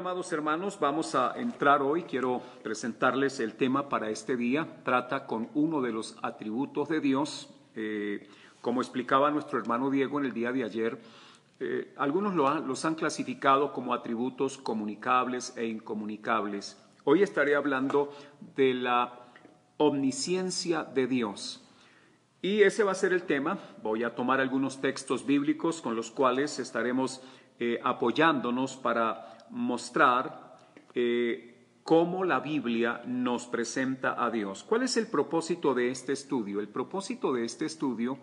amados hermanos, vamos a entrar hoy. Quiero presentarles el tema para este día. Trata con uno de los atributos de Dios. Eh, como explicaba nuestro hermano Diego en el día de ayer, eh, algunos los han clasificado como atributos comunicables e incomunicables. Hoy estaré hablando de la omnisciencia de Dios. Y ese va a ser el tema. Voy a tomar algunos textos bíblicos con los cuales estaremos eh, apoyándonos para mostrar eh, cómo la Biblia nos presenta a Dios. ¿Cuál es el propósito de este estudio? El propósito de este estudio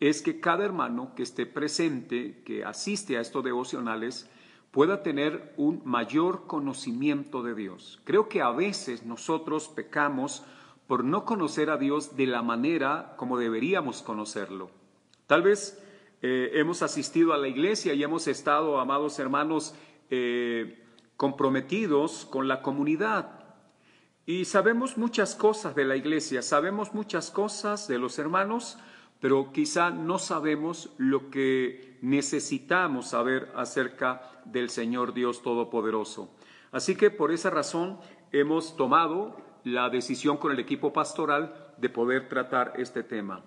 es que cada hermano que esté presente, que asiste a estos devocionales, pueda tener un mayor conocimiento de Dios. Creo que a veces nosotros pecamos por no conocer a Dios de la manera como deberíamos conocerlo. Tal vez eh, hemos asistido a la iglesia y hemos estado, amados hermanos, eh, comprometidos con la comunidad. Y sabemos muchas cosas de la iglesia, sabemos muchas cosas de los hermanos, pero quizá no sabemos lo que necesitamos saber acerca del Señor Dios Todopoderoso. Así que por esa razón hemos tomado la decisión con el equipo pastoral de poder tratar este tema.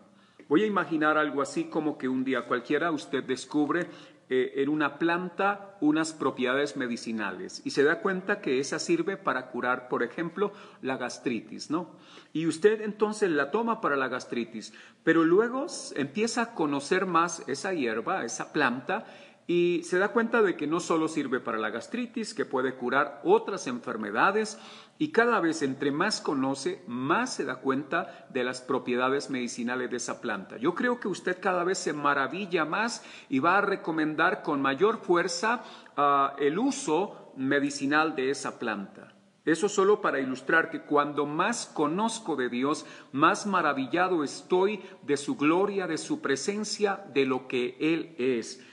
Voy a imaginar algo así como que un día cualquiera usted descubre eh, en una planta unas propiedades medicinales y se da cuenta que esa sirve para curar, por ejemplo, la gastritis, ¿no? Y usted entonces la toma para la gastritis, pero luego empieza a conocer más esa hierba, esa planta, y se da cuenta de que no solo sirve para la gastritis, que puede curar otras enfermedades y cada vez entre más conoce, más se da cuenta de las propiedades medicinales de esa planta. Yo creo que usted cada vez se maravilla más y va a recomendar con mayor fuerza ah, el uso medicinal de esa planta. Eso solo para ilustrar que cuando más conozco de Dios, más maravillado estoy de su gloria, de su presencia, de lo que Él es.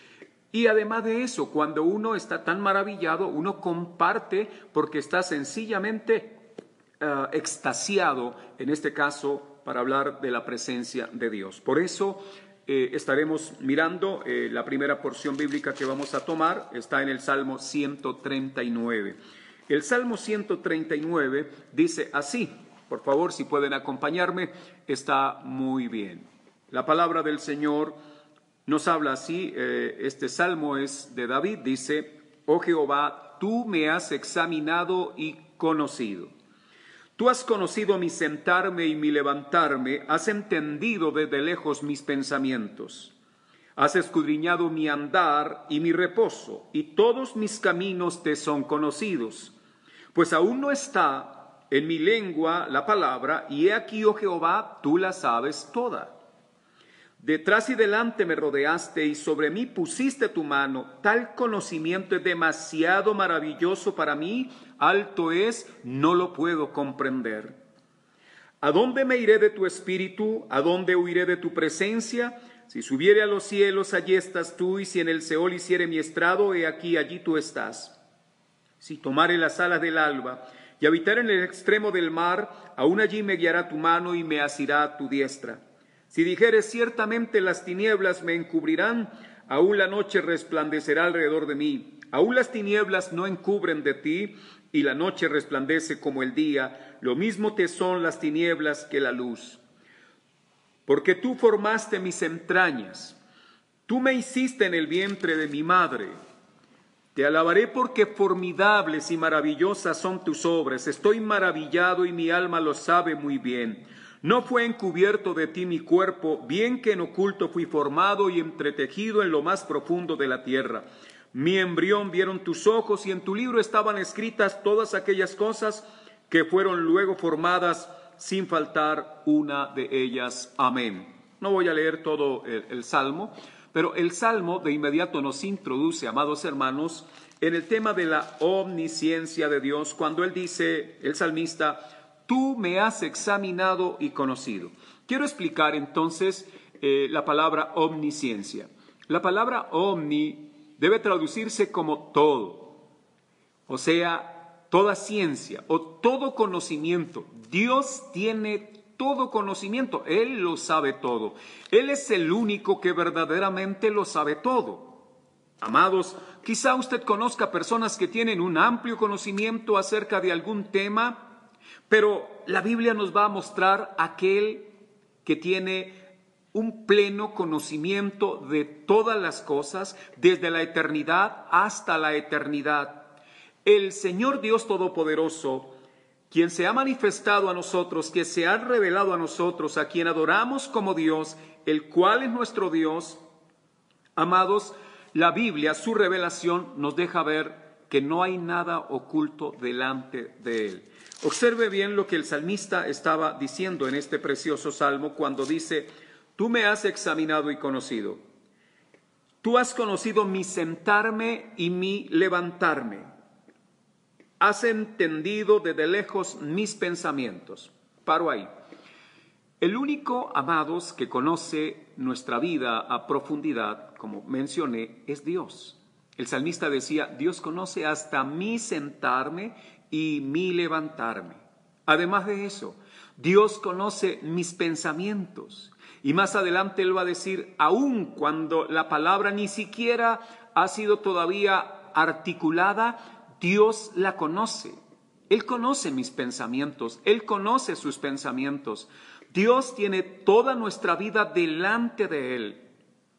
Y además de eso, cuando uno está tan maravillado, uno comparte porque está sencillamente eh, extasiado, en este caso, para hablar de la presencia de Dios. Por eso eh, estaremos mirando eh, la primera porción bíblica que vamos a tomar, está en el Salmo 139. El Salmo 139 dice así, por favor, si pueden acompañarme, está muy bien. La palabra del Señor nos habla así, eh, este salmo es de David, dice, oh Jehová, tú me has examinado y conocido. Tú has conocido mi sentarme y mi levantarme, has entendido desde lejos mis pensamientos. Has escudriñado mi andar y mi reposo, y todos mis caminos te son conocidos. Pues aún no está en mi lengua la palabra, y he aquí, oh Jehová, tú la sabes toda. Detrás y delante me rodeaste y sobre mí pusiste tu mano. Tal conocimiento es demasiado maravilloso para mí, alto es, no lo puedo comprender. ¿A dónde me iré de tu espíritu? ¿A dónde huiré de tu presencia? Si subiere a los cielos, allí estás tú, y si en el Seol hiciere mi estrado, he aquí, allí tú estás. Si tomare las alas del alba y habitar en el extremo del mar, aún allí me guiará tu mano y me asirá tu diestra. Si dijeres ciertamente las tinieblas me encubrirán, aún la noche resplandecerá alrededor de mí. Aún las tinieblas no encubren de ti, y la noche resplandece como el día. Lo mismo te son las tinieblas que la luz. Porque tú formaste mis entrañas, tú me hiciste en el vientre de mi madre. Te alabaré porque formidables y maravillosas son tus obras. Estoy maravillado y mi alma lo sabe muy bien. No fue encubierto de ti mi cuerpo, bien que en oculto fui formado y entretejido en lo más profundo de la tierra. Mi embrión vieron tus ojos y en tu libro estaban escritas todas aquellas cosas que fueron luego formadas sin faltar una de ellas. Amén. No voy a leer todo el, el salmo, pero el salmo de inmediato nos introduce, amados hermanos, en el tema de la omnisciencia de Dios, cuando él dice, el salmista, tú me has examinado y conocido. Quiero explicar entonces eh, la palabra omnisciencia. La palabra omni debe traducirse como todo, o sea, toda ciencia o todo conocimiento. Dios tiene todo conocimiento, Él lo sabe todo. Él es el único que verdaderamente lo sabe todo. Amados, quizá usted conozca personas que tienen un amplio conocimiento acerca de algún tema, pero la Biblia nos va a mostrar aquel que tiene un pleno conocimiento de todas las cosas, desde la eternidad hasta la eternidad. El Señor Dios Todopoderoso, quien se ha manifestado a nosotros, que se ha revelado a nosotros, a quien adoramos como Dios, el cual es nuestro Dios, amados, la Biblia, su revelación, nos deja ver que no hay nada oculto delante de Él. Observe bien lo que el salmista estaba diciendo en este precioso salmo cuando dice, Tú me has examinado y conocido. Tú has conocido mi sentarme y mi levantarme. Has entendido desde lejos mis pensamientos. Paro ahí. El único, amados, que conoce nuestra vida a profundidad, como mencioné, es Dios. El salmista decía, Dios conoce hasta mi sentarme y mi levantarme. Además de eso, Dios conoce mis pensamientos. Y más adelante él va a decir, aun cuando la palabra ni siquiera ha sido todavía articulada, Dios la conoce. Él conoce mis pensamientos, Él conoce sus pensamientos. Dios tiene toda nuestra vida delante de Él.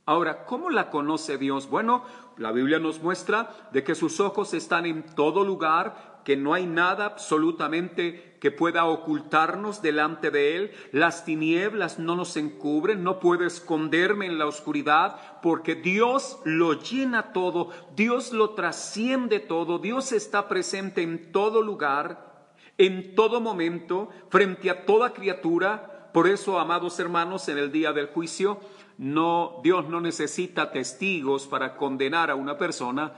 Ahora, ¿cómo la conoce Dios? Bueno, la Biblia nos muestra de que sus ojos están en todo lugar, que no hay nada absolutamente que pueda ocultarnos delante de Él. Las tinieblas no nos encubren, no puedo esconderme en la oscuridad, porque Dios lo llena todo, Dios lo trasciende todo, Dios está presente en todo lugar, en todo momento, frente a toda criatura. Por eso, amados hermanos, en el día del juicio, no, Dios no necesita testigos para condenar a una persona,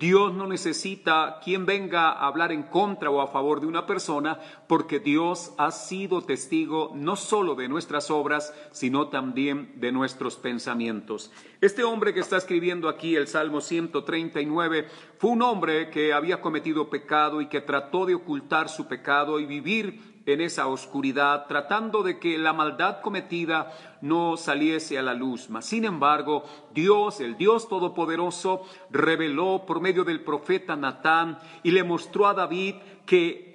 Dios no necesita quien venga a hablar en contra o a favor de una persona, porque Dios ha sido testigo no solo de nuestras obras, sino también de nuestros pensamientos. Este hombre que está escribiendo aquí el Salmo 139 fue un hombre que había cometido pecado y que trató de ocultar su pecado y vivir en esa oscuridad, tratando de que la maldad cometida no saliese a la luz. Mas, sin embargo, Dios, el Dios Todopoderoso, reveló por medio del profeta Natán y le mostró a David que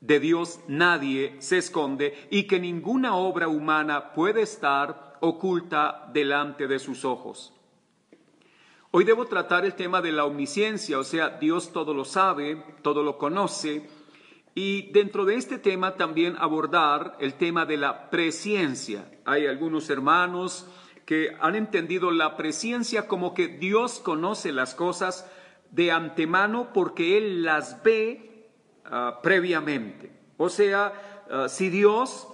de Dios nadie se esconde y que ninguna obra humana puede estar oculta delante de sus ojos. Hoy debo tratar el tema de la omnisciencia, o sea, Dios todo lo sabe, todo lo conoce, y dentro de este tema también abordar el tema de la presciencia. Hay algunos hermanos que han entendido la presciencia como que Dios conoce las cosas de antemano porque Él las ve ah, previamente. O sea, ah, si Dios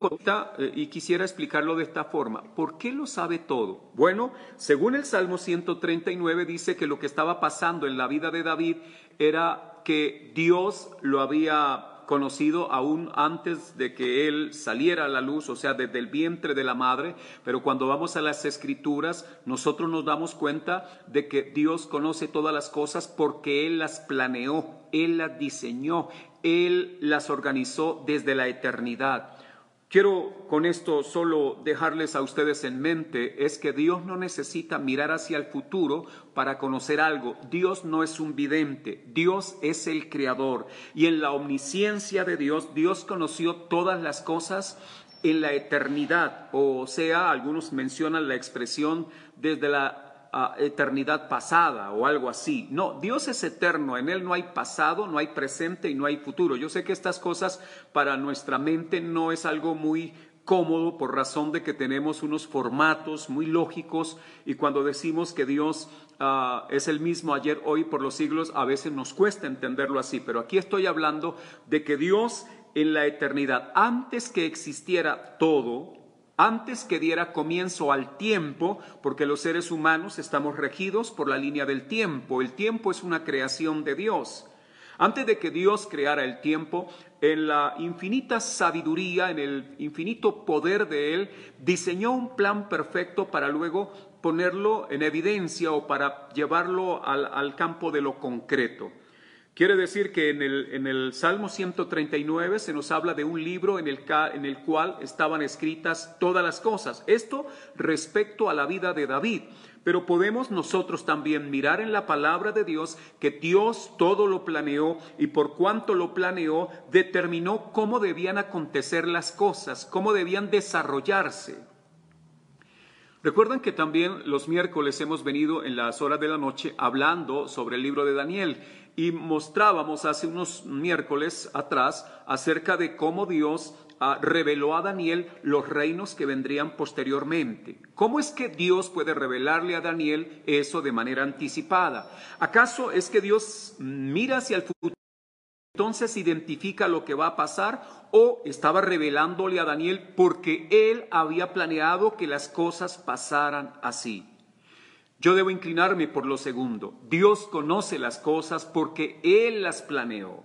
Eh, y quisiera explicarlo de esta forma. ¿Por qué lo sabe todo? Bueno, según el Salmo 139 dice que lo que estaba pasando en la vida de David era que Dios lo había conocido aún antes de que él saliera a la luz, o sea, desde el vientre de la madre, pero cuando vamos a las escrituras, nosotros nos damos cuenta de que Dios conoce todas las cosas porque Él las planeó, Él las diseñó, Él las organizó desde la eternidad. Quiero con esto solo dejarles a ustedes en mente es que Dios no necesita mirar hacia el futuro para conocer algo. Dios no es un vidente, Dios es el creador. Y en la omnisciencia de Dios, Dios conoció todas las cosas en la eternidad. O sea, algunos mencionan la expresión desde la eternidad pasada o algo así. No, Dios es eterno, en Él no hay pasado, no hay presente y no hay futuro. Yo sé que estas cosas para nuestra mente no es algo muy cómodo por razón de que tenemos unos formatos muy lógicos y cuando decimos que Dios ah, es el mismo ayer, hoy, por los siglos, a veces nos cuesta entenderlo así, pero aquí estoy hablando de que Dios en la eternidad, antes que existiera todo, antes que diera comienzo al tiempo, porque los seres humanos estamos regidos por la línea del tiempo. El tiempo es una creación de Dios. Antes de que Dios creara el tiempo, en la infinita sabiduría, en el infinito poder de Él, diseñó un plan perfecto para luego ponerlo en evidencia o para llevarlo al, campo de lo concreto. Quiere decir que en el, en el Salmo 139 se nos habla de un libro en el, en el cual estaban escritas todas las cosas. Esto respecto a la vida de David. Pero podemos nosotros también mirar en la palabra de Dios que Dios todo lo planeó y por cuanto lo planeó, determinó cómo debían acontecer las cosas, cómo debían desarrollarse. Recuerdan que también los miércoles hemos venido en las horas de la noche hablando sobre el libro de Daniel y mostrábamos hace unos miércoles atrás acerca de cómo Dios ah, reveló a Daniel los reinos que vendrían posteriormente. ¿Cómo es que Dios puede revelarle a Daniel eso de manera anticipada? ¿Acaso es que Dios mira hacia el futuro? Entonces identifica lo que va a pasar o estaba revelándole a Daniel porque él había planeado que las cosas pasaran así. Yo debo inclinarme por lo segundo. Dios conoce las cosas porque Él las planeó.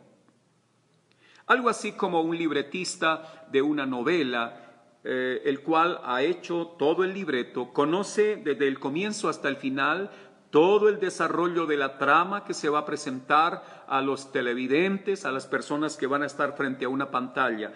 Algo así como un libretista de una novela, eh, el cual ha hecho todo el libreto, conoce desde el comienzo hasta el final todo el desarrollo de la trama que se va a presentar a los televidentes, a las personas que van a estar frente a una pantalla.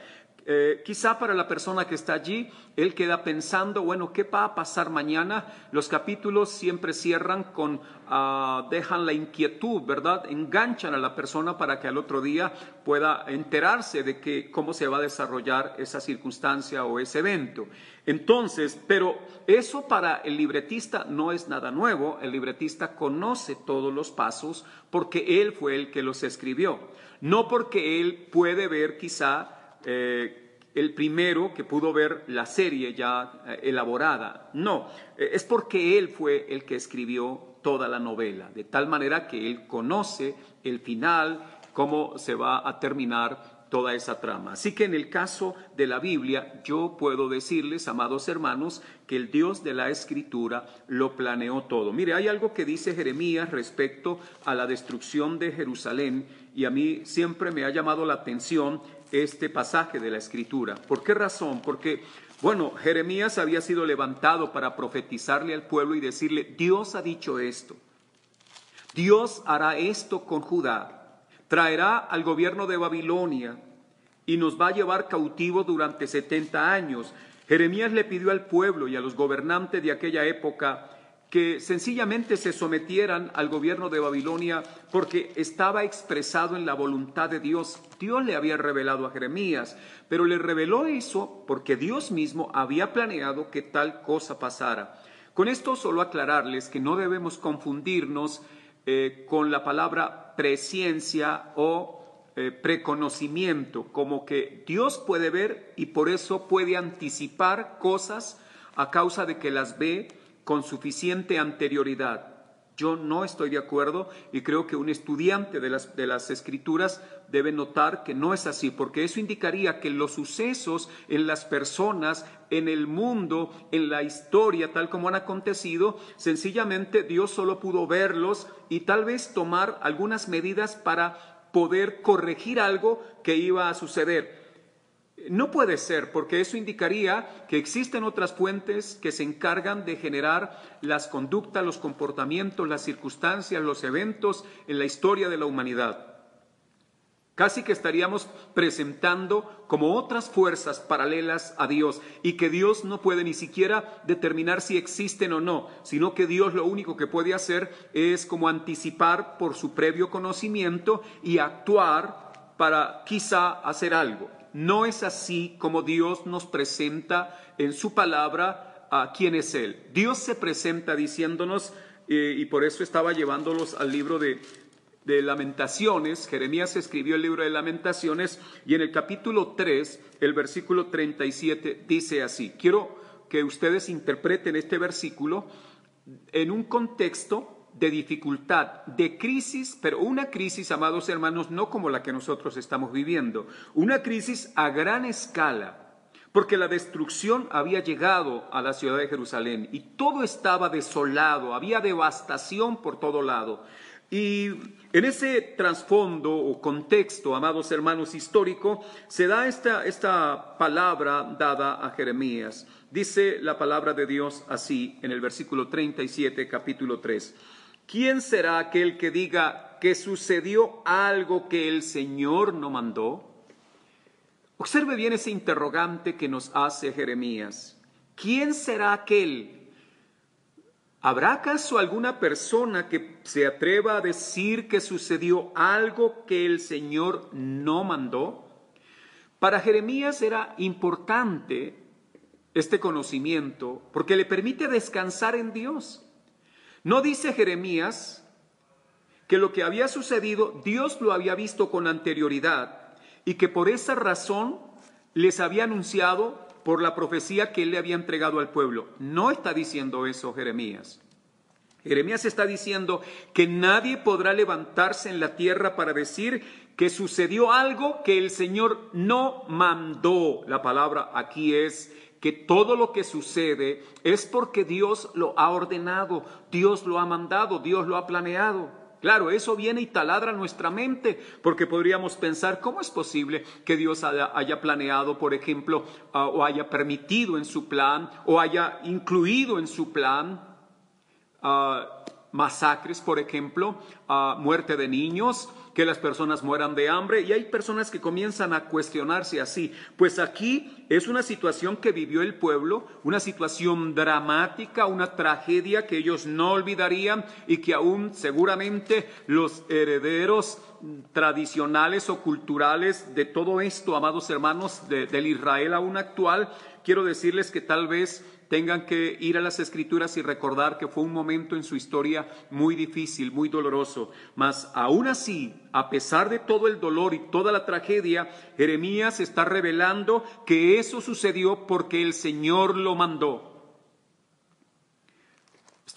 Eh, quizá para la persona que está allí, él queda pensando, bueno, ¿qué va a pasar mañana? Los capítulos siempre cierran con, ah, dejan la inquietud, ¿verdad? Enganchan a la persona para que al otro día pueda enterarse de que, cómo se va a desarrollar esa circunstancia o ese evento. Entonces, pero eso para el libretista no es nada nuevo, el libretista conoce todos los pasos porque él fue el que los escribió, no porque él puede ver quizá eh, el primero que pudo ver la serie ya eh, elaborada. No, eh, es porque él fue el que escribió toda la novela, de tal manera que él conoce el final, cómo se va a terminar toda esa trama. Así que en el caso de la Biblia, yo puedo decirles, amados hermanos, que el Dios de la Escritura lo planeó todo. Mire, hay algo que dice Jeremías respecto a la destrucción de Jerusalén y a mí siempre me ha llamado la atención este pasaje de la Escritura. ¿Por qué razón? Porque, bueno, Jeremías había sido levantado para profetizarle al pueblo y decirle, Dios ha dicho esto. Dios hará esto con Judá. Traerá al gobierno de Babilonia y nos va a llevar cautivo durante 70 años. Jeremías le pidió al pueblo y a los gobernantes de aquella época que sencillamente se sometieran al gobierno de Babilonia porque estaba expresado en la voluntad de Dios. Dios le había revelado a Jeremías, pero le reveló eso porque Dios mismo había planeado que tal cosa pasara. Con esto solo aclararles que no debemos confundirnos eh, con la palabra presciencia o eh, preconocimiento, como que Dios puede ver y por eso puede anticipar cosas a causa de que las ve con suficiente anterioridad. Yo no estoy de acuerdo y creo que un estudiante de las, de las escrituras debe notar que no es así, porque eso indicaría que los sucesos en las personas, en el mundo, en la historia, tal como han acontecido, sencillamente Dios solo pudo verlos y tal vez tomar algunas medidas para poder corregir algo que iba a suceder. No puede ser, porque eso indicaría que existen otras fuentes que se encargan de generar las conductas, los comportamientos, las circunstancias, los eventos en la historia de la humanidad. Casi que estaríamos presentando como otras fuerzas paralelas a Dios y que Dios no puede ni siquiera determinar si existen o no, sino que Dios lo único que puede hacer es como anticipar por su previo conocimiento y actuar para quizá hacer algo. No es así como Dios nos presenta en su palabra a quién es Él. Dios se presenta diciéndonos, eh, y por eso estaba llevándolos al libro de, de Lamentaciones, Jeremías escribió el libro de Lamentaciones, y en el capítulo 3, el versículo 37, dice así, quiero que ustedes interpreten este versículo en un contexto de dificultad, de crisis, pero una crisis, amados hermanos, no como la que nosotros estamos viviendo, una crisis a gran escala, porque la destrucción había llegado a la ciudad de Jerusalén y todo estaba desolado, había devastación por todo lado. Y en ese trasfondo o contexto, amados hermanos, histórico, se da esta, esta palabra dada a Jeremías. Dice la palabra de Dios así en el versículo 37, capítulo 3. ¿Quién será aquel que diga, que sucedió algo que el Señor no mandó? Observe bien ese interrogante que nos hace Jeremías. ¿Quién será aquel? ¿Habrá acaso alguna persona que se atreva a decir que sucedió algo que el Señor no mandó? Para Jeremías era importante este conocimiento porque le permite descansar en Dios. No dice Jeremías que lo que había sucedido Dios lo había visto con anterioridad y que por esa razón les había anunciado por la profecía que él le había entregado al pueblo. No está diciendo eso Jeremías. Jeremías está diciendo que nadie podrá levantarse en la tierra para decir que sucedió algo que el Señor no mandó. La palabra aquí es que todo lo que sucede es porque Dios lo ha ordenado, Dios lo ha mandado, Dios lo ha planeado. Claro, eso viene y taladra nuestra mente, porque podríamos pensar, ¿cómo es posible que Dios haya, planeado, por ejemplo, ah, o haya permitido en su plan, o haya incluido en su plan ah, masacres, por ejemplo, uh, muerte de niños, que las personas mueran de hambre y hay personas que comienzan a cuestionarse así. Pues aquí es una situación que vivió el pueblo, una situación dramática, una tragedia que ellos no olvidarían y que aún seguramente los herederos tradicionales o culturales de todo esto, amados hermanos, del Israel aún actual, quiero decirles que tal vez tengan que ir a las escrituras y recordar que fue un momento en su historia muy difícil, muy doloroso. Mas aún así, a pesar de todo el dolor y toda la tragedia, Jeremías está revelando que eso sucedió porque el Señor lo mandó.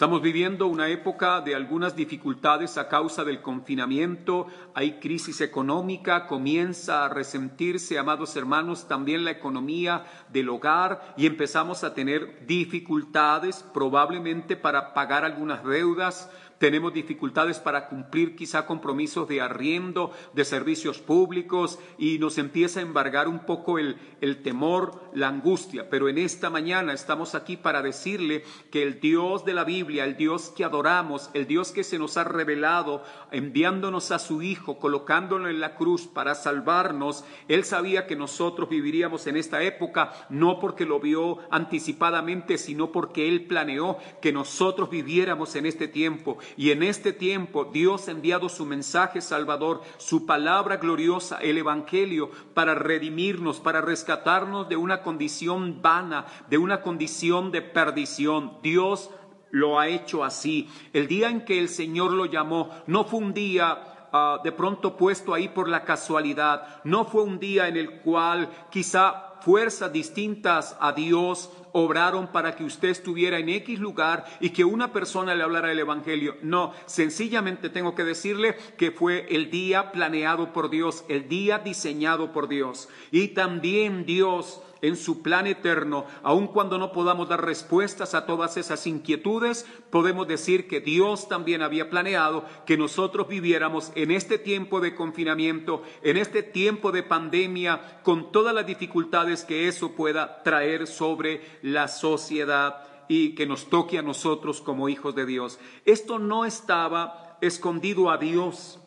Estamos viviendo una época de algunas dificultades a causa del confinamiento, hay crisis económica, comienza a resentirse, amados hermanos, también la economía del hogar y empezamos a tener dificultades probablemente para pagar algunas deudas, tenemos dificultades para cumplir quizá compromisos de arriendo, de servicios públicos y nos empieza a embargar un poco el, el temor, la angustia. Pero en esta mañana estamos aquí para decirle que el Dios de la Biblia, el Dios que adoramos, el Dios que se nos ha revelado, enviándonos a su Hijo, colocándolo en la cruz para salvarnos, Él sabía que nosotros viviríamos en esta época, no porque lo vio anticipadamente, sino porque Él planeó que nosotros viviéramos en este tiempo. Y en este tiempo Dios ha enviado su mensaje salvador, su palabra gloriosa, el Evangelio, para redimirnos, para rescatarnos de una condición vana, de una condición de perdición. Dios lo ha hecho así. El día en que el Señor lo llamó no fue un día ah, de pronto puesto ahí por la casualidad, no fue un día en el cual quizá fuerzas distintas a Dios obraron para que usted estuviera en X lugar y que una persona le hablara el Evangelio. No, sencillamente tengo que decirle que fue el día planeado por Dios, el día diseñado por Dios. Y también Dios en su plan eterno, aun cuando no podamos dar respuestas a todas esas inquietudes, podemos decir que Dios también había planeado que nosotros viviéramos en este tiempo de confinamiento, en este tiempo de pandemia, con todas las dificultades que eso pueda traer sobre la sociedad y que nos toque a nosotros como hijos de Dios. Esto no estaba escondido a Dios.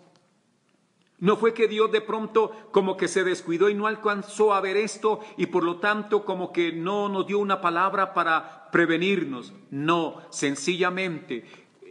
No fue que Dios de pronto como que se descuidó y no alcanzó a ver esto y por lo tanto como que no nos dio una palabra para prevenirnos. No, sencillamente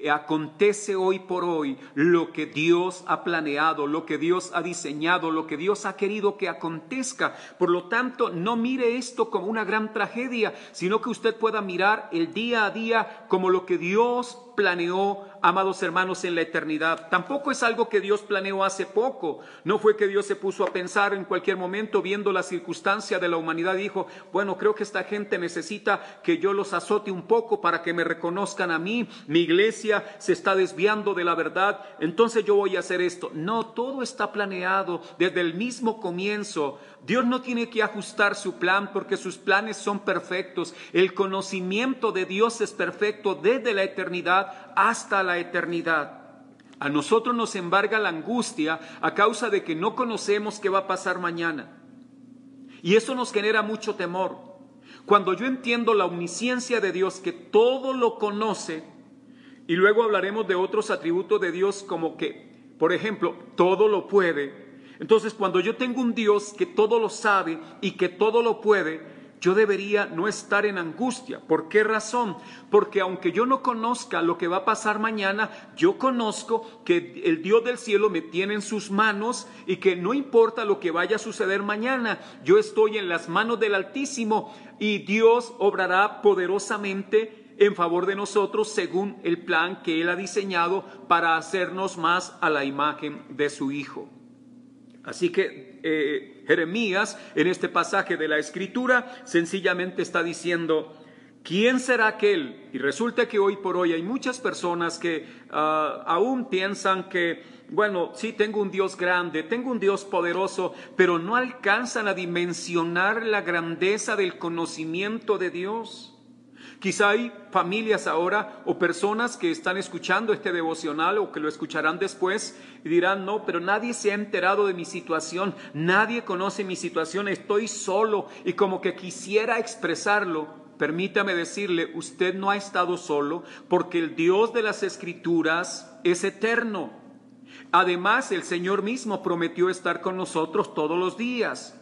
acontece hoy por hoy lo que Dios ha planeado, lo que Dios ha diseñado, lo que Dios ha querido que acontezca. Por lo tanto, no mire esto como una gran tragedia, sino que usted pueda mirar el día a día como lo que Dios planeó, amados hermanos, en la eternidad. Tampoco es algo que Dios planeó hace poco. No fue que Dios se puso a pensar en cualquier momento, viendo la circunstancia de la humanidad, dijo, bueno, creo que esta gente necesita que yo los azote un poco para que me reconozcan a mí. Mi iglesia se está desviando de la verdad, entonces yo voy a hacer esto. No, todo está planeado desde el mismo comienzo. Dios no tiene que ajustar su plan porque sus planes son perfectos. El conocimiento de Dios es perfecto desde la eternidad hasta la eternidad. A nosotros nos embarga la angustia a causa de que no conocemos qué va a pasar mañana. Y eso nos genera mucho temor. Cuando yo entiendo la omnisciencia de Dios, que todo lo conoce, y luego hablaremos de otros atributos de Dios como que por ejemplo, todo lo puede. Entonces, cuando yo tengo un Dios que todo lo sabe y que todo lo puede, yo debería no estar en angustia. ¿Por qué razón? Porque aunque yo no conozca lo que va a pasar mañana, yo conozco que el Dios del cielo me tiene en sus manos y que no importa lo que vaya a suceder mañana, yo estoy en las manos del Altísimo y Dios obrará poderosamente en favor de nosotros según el plan que Él ha diseñado para hacernos más a la imagen de su Hijo. Así que eh, Jeremías en este pasaje de la escritura sencillamente está diciendo, ¿quién será aquel? Y resulta que hoy por hoy hay muchas personas que ah, aún piensan que, bueno, sí, tengo un Dios grande, tengo un Dios poderoso, pero no alcanzan a dimensionar la grandeza del conocimiento de Dios. Quizá hay familias ahora o personas que están escuchando este devocional o que lo escucharán después y dirán, no, pero nadie se ha enterado de mi situación, nadie conoce mi situación, estoy solo y como que quisiera expresarlo. Permítame decirle, usted no ha estado solo porque el Dios de las Escrituras es eterno. Además, el Señor mismo prometió estar con nosotros todos los días.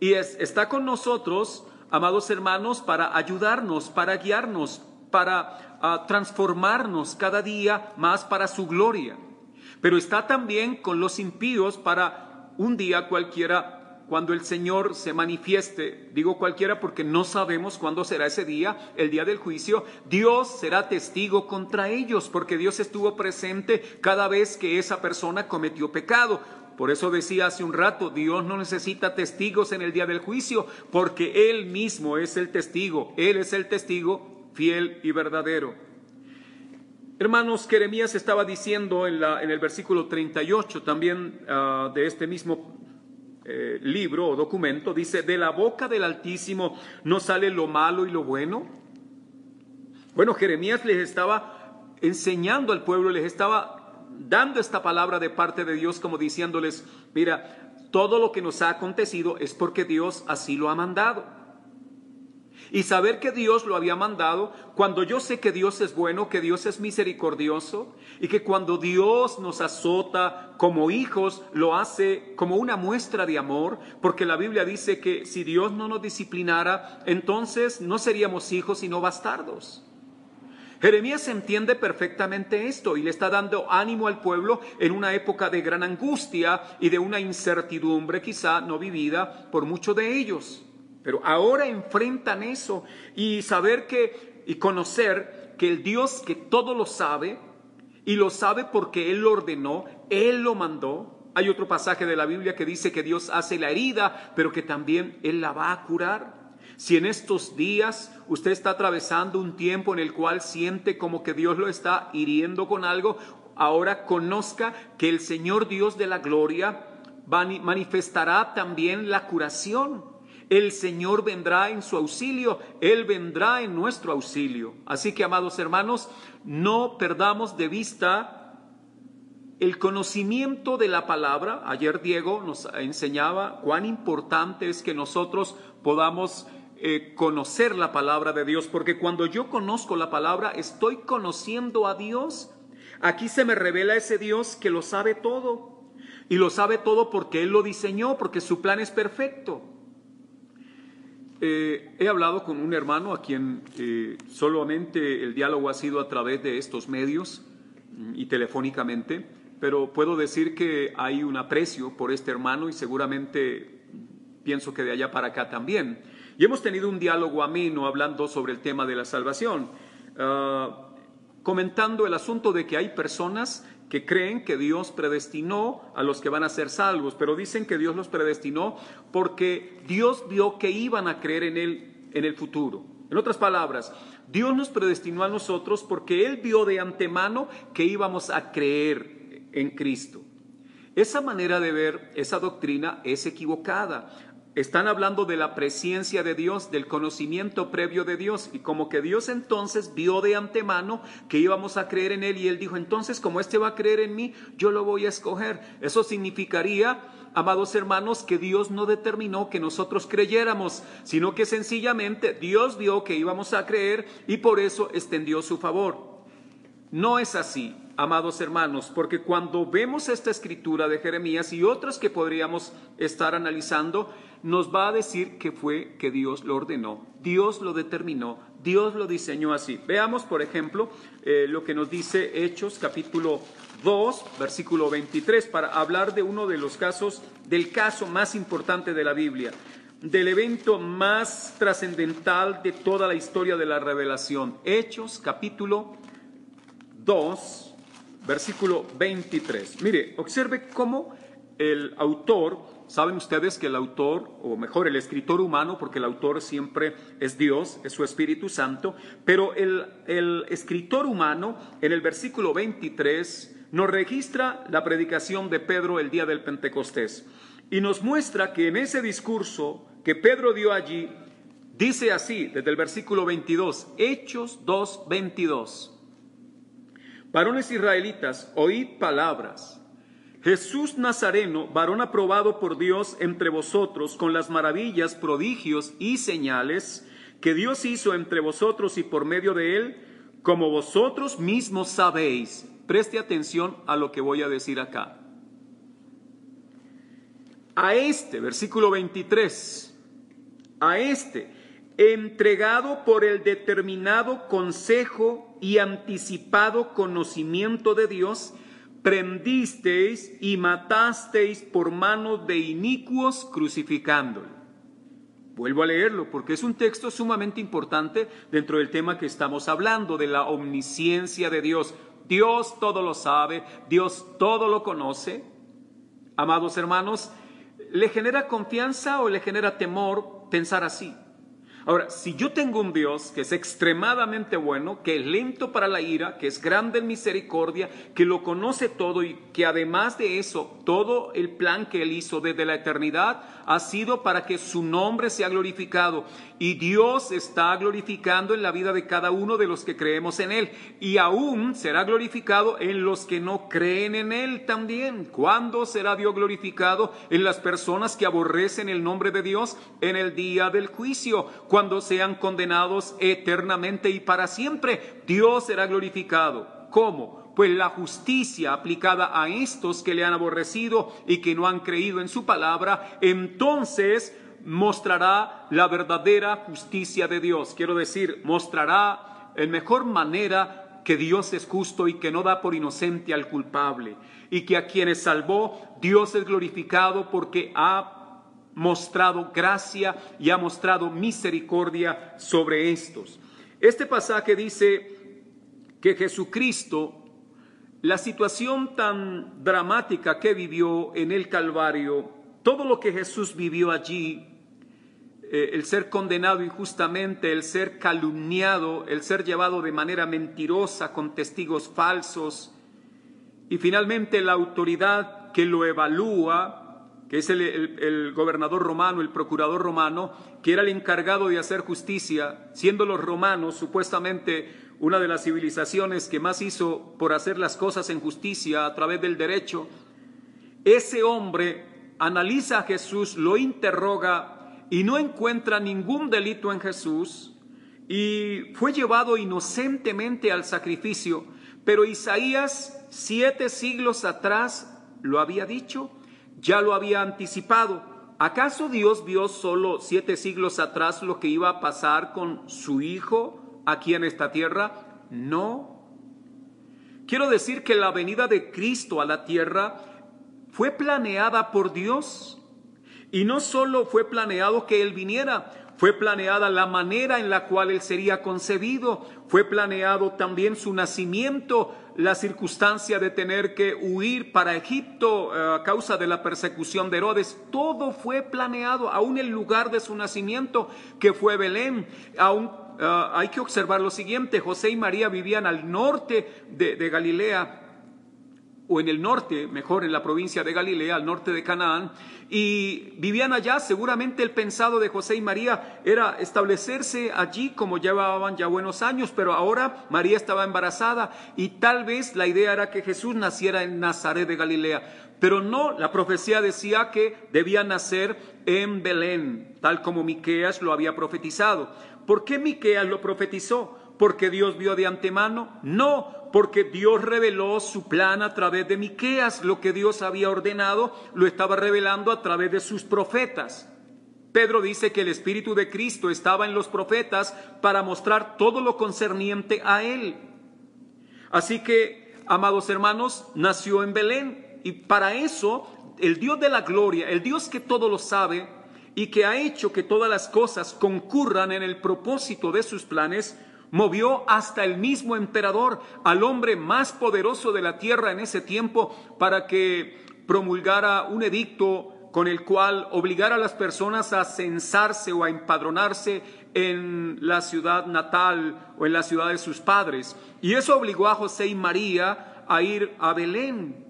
Y está con nosotros amados hermanos, para ayudarnos, para guiarnos, para ah, transformarnos cada día más para su gloria. Pero está también con los impíos para un día cualquiera cuando el Señor se manifieste, digo cualquiera porque no sabemos cuándo será ese día, el día del juicio, Dios será testigo contra ellos, porque Dios estuvo presente cada vez que esa persona cometió pecado. Por eso decía hace un rato, Dios no necesita testigos en el día del juicio, porque Él mismo es el testigo, Él es el testigo fiel y verdadero. Hermanos, Jeremías estaba diciendo en, la, en el versículo 38 también ah, de este mismo eh, libro o documento, dice, de la boca del Altísimo no sale lo malo y lo bueno. Bueno, Jeremías les estaba enseñando al pueblo, les estaba dando esta palabra de parte de Dios como diciéndoles, mira, todo lo que nos ha acontecido es porque Dios así lo ha mandado. Y saber que Dios lo había mandado, cuando yo sé que Dios es bueno, que Dios es misericordioso, y que cuando Dios nos azota como hijos, lo hace como una muestra de amor, porque la Biblia dice que si Dios no nos disciplinara, entonces no seríamos hijos sino bastardos. Jeremías entiende perfectamente esto y le está dando ánimo al pueblo en una época de gran angustia y de una incertidumbre quizá no vivida por muchos de ellos. Pero ahora enfrentan eso y saber que y conocer que el Dios que todo lo sabe y lo sabe porque Él lo ordenó, Él lo mandó. Hay otro pasaje de la Biblia que dice que Dios hace la herida, pero que también Él la va a curar. Si en estos días usted está atravesando un tiempo en el cual siente como que Dios lo está hiriendo con algo, ahora conozca que el Señor Dios de la gloria manifestará también la curación. El Señor vendrá en su auxilio, Él vendrá en nuestro auxilio. Así que, amados hermanos, no perdamos de vista el conocimiento de la palabra. Ayer Diego nos enseñaba cuán importante es que nosotros podamos eh, conocer la palabra de Dios, porque cuando yo conozco la palabra, estoy conociendo a Dios. Aquí se me revela ese Dios que lo sabe todo. Y lo sabe todo porque Él lo diseñó, porque su plan es perfecto. Eh, he hablado con un hermano a quien eh, solamente el diálogo ha sido a través de estos medios mm, y telefónicamente, pero puedo decir que hay un aprecio por este hermano y seguramente pienso que de allá para acá también. Y hemos tenido un diálogo ameno hablando sobre el tema de la salvación, ah, comentando el asunto de que hay personas que creen que Dios predestinó a los que van a ser salvos, pero dicen que Dios los predestinó porque Dios vio que iban a creer en Él en el futuro. En otras palabras, Dios nos predestinó a nosotros porque Él vio de antemano que íbamos a creer en Cristo. Esa manera de ver esa doctrina es equivocada. Están hablando de la presencia de Dios, del conocimiento previo de Dios, y como que Dios entonces vio de antemano que íbamos a creer en Él, y Él dijo, entonces como este va a creer en mí, yo lo voy a escoger. Eso significaría, amados hermanos, que Dios no determinó que nosotros creyéramos, sino que sencillamente Dios vio que íbamos a creer y por eso extendió su favor. No es así. Amados hermanos, porque cuando vemos esta escritura de Jeremías y otras que podríamos estar analizando, nos va a decir que fue que Dios lo ordenó, Dios lo determinó, Dios lo diseñó así. Veamos, por ejemplo, eh, lo que nos dice Hechos capítulo 2, versículo 23, para hablar de uno de los casos, del caso más importante de la Biblia, del evento más trascendental de toda la historia de la revelación. Hechos capítulo 2, versículo 23. Mire, observe cómo el autor, saben ustedes que el autor, o mejor el escritor humano, porque el autor siempre es Dios, es su Espíritu Santo, pero el, el escritor humano en el versículo 23 nos registra la predicación de Pedro el día del Pentecostés y nos muestra que en ese discurso que Pedro dio allí, dice así, desde el versículo 22, Hechos 2, 22. Varones israelitas, oíd palabras. Jesús Nazareno, varón aprobado por Dios entre vosotros con las maravillas, prodigios y señales que Dios hizo entre vosotros y por medio de él, como vosotros mismos sabéis. Preste atención a lo que voy a decir acá. A este, versículo 23, a este, entregado por el determinado consejo y anticipado conocimiento de Dios, prendisteis y matasteis por mano de inicuos crucificándolo. Vuelvo a leerlo porque es un texto sumamente importante dentro del tema que estamos hablando, de la omnisciencia de Dios. Dios todo lo sabe, Dios todo lo conoce. Amados hermanos, ¿le genera confianza o le genera temor pensar así? Ahora, si yo tengo un Dios que es extremadamente bueno, que es lento para la ira, que es grande en misericordia, que lo conoce todo y que además de eso, todo el plan que Él hizo desde la eternidad ha sido para que su nombre sea glorificado. Y Dios está glorificando en la vida de cada uno de los que creemos en Él. Y aún será glorificado en los que no creen en Él también. ¿Cuándo será Dios glorificado? En las personas que aborrecen el nombre de Dios en el día del juicio cuando sean condenados eternamente y para siempre. Dios será glorificado. ¿Cómo? Pues la justicia aplicada a estos que le han aborrecido y que no han creído en su palabra, entonces mostrará la verdadera justicia de Dios. Quiero decir, mostrará en mejor manera que Dios es justo y que no da por inocente al culpable y que a quienes salvó Dios es glorificado porque ha mostrado gracia y ha mostrado misericordia sobre estos. Este pasaje dice que Jesucristo, la situación tan dramática que vivió en el Calvario, todo lo que Jesús vivió allí, eh, el ser condenado injustamente, el ser calumniado, el ser llevado de manera mentirosa con testigos falsos, y finalmente la autoridad que lo evalúa, es el, gobernador romano, el procurador romano, que era el encargado de hacer justicia, siendo los romanos supuestamente una de las civilizaciones que más hizo por hacer las cosas en justicia a través del derecho, ese hombre analiza a Jesús, lo interroga y no encuentra ningún delito en Jesús y fue llevado inocentemente al sacrificio, pero Isaías siete siglos atrás lo había dicho ya lo había anticipado. ¿Acaso Dios vio solo siete siglos atrás lo que iba a pasar con su Hijo aquí en esta tierra? No. Quiero decir que la venida de Cristo a la tierra fue planeada por Dios. Y no solo fue planeado que Él viniera, fue planeada la manera en la cual Él sería concebido, fue planeado también su nacimiento, la circunstancia de tener que huir para Egipto eh, a causa de la persecución de Herodes. Todo fue planeado, aún el lugar de su nacimiento, que fue Belén. Aún eh, hay que observar lo siguiente, José y María vivían al norte de Galilea, o en el norte, mejor en la provincia de Galilea, al norte de Canaán, y vivían allá. Seguramente el pensado de José y María era establecerse allí como llevaban ya buenos años, pero ahora María estaba embarazada y tal vez la idea era que Jesús naciera en Nazaret de Galilea. Pero no, la profecía decía que debía nacer en Belén, tal como Miqueas lo había profetizado. ¿Por qué Miqueas lo profetizó? Porque Dios vio de antemano? No, porque Dios reveló su plan a través de Miqueas, lo que Dios había ordenado lo estaba revelando a través de sus profetas. Pedro dice que el Espíritu de Cristo estaba en los profetas para mostrar todo lo concerniente a él. Así que, amados hermanos, nació en Belén y para eso el Dios de la gloria, el Dios que todo lo sabe y que ha hecho que todas las cosas concurran en el propósito de sus planes, movió hasta el mismo emperador, al hombre más poderoso de la tierra en ese tiempo, para que promulgara un edicto con el cual obligar a las personas a censarse o a empadronarse en la ciudad natal o en la ciudad de sus padres. Y eso obligó a José y María a ir a Belén.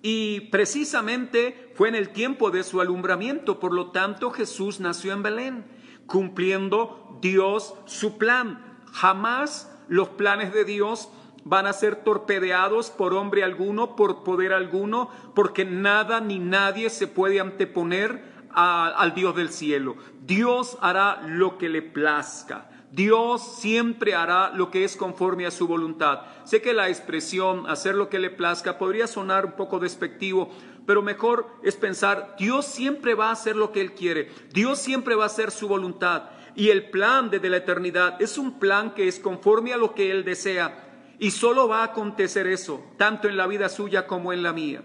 Y precisamente fue en el tiempo de su alumbramiento, por lo tanto Jesús nació en Belén, cumpliendo Dios su plan. Jamás los planes de Dios van a ser torpedeados por hombre alguno, por poder alguno, porque nada ni nadie se puede anteponer al Dios del cielo. Dios hará lo que le plazca. Dios siempre hará lo que es conforme a su voluntad. Sé que la expresión hacer lo que le plazca podría sonar un poco despectivo, pero mejor es pensar, Dios siempre va a hacer lo que Él quiere, Dios siempre va a hacer su voluntad. Y el plan desde la eternidad es un plan que es conforme a lo que Él desea y solo va a acontecer eso, tanto en la vida suya como en la mía.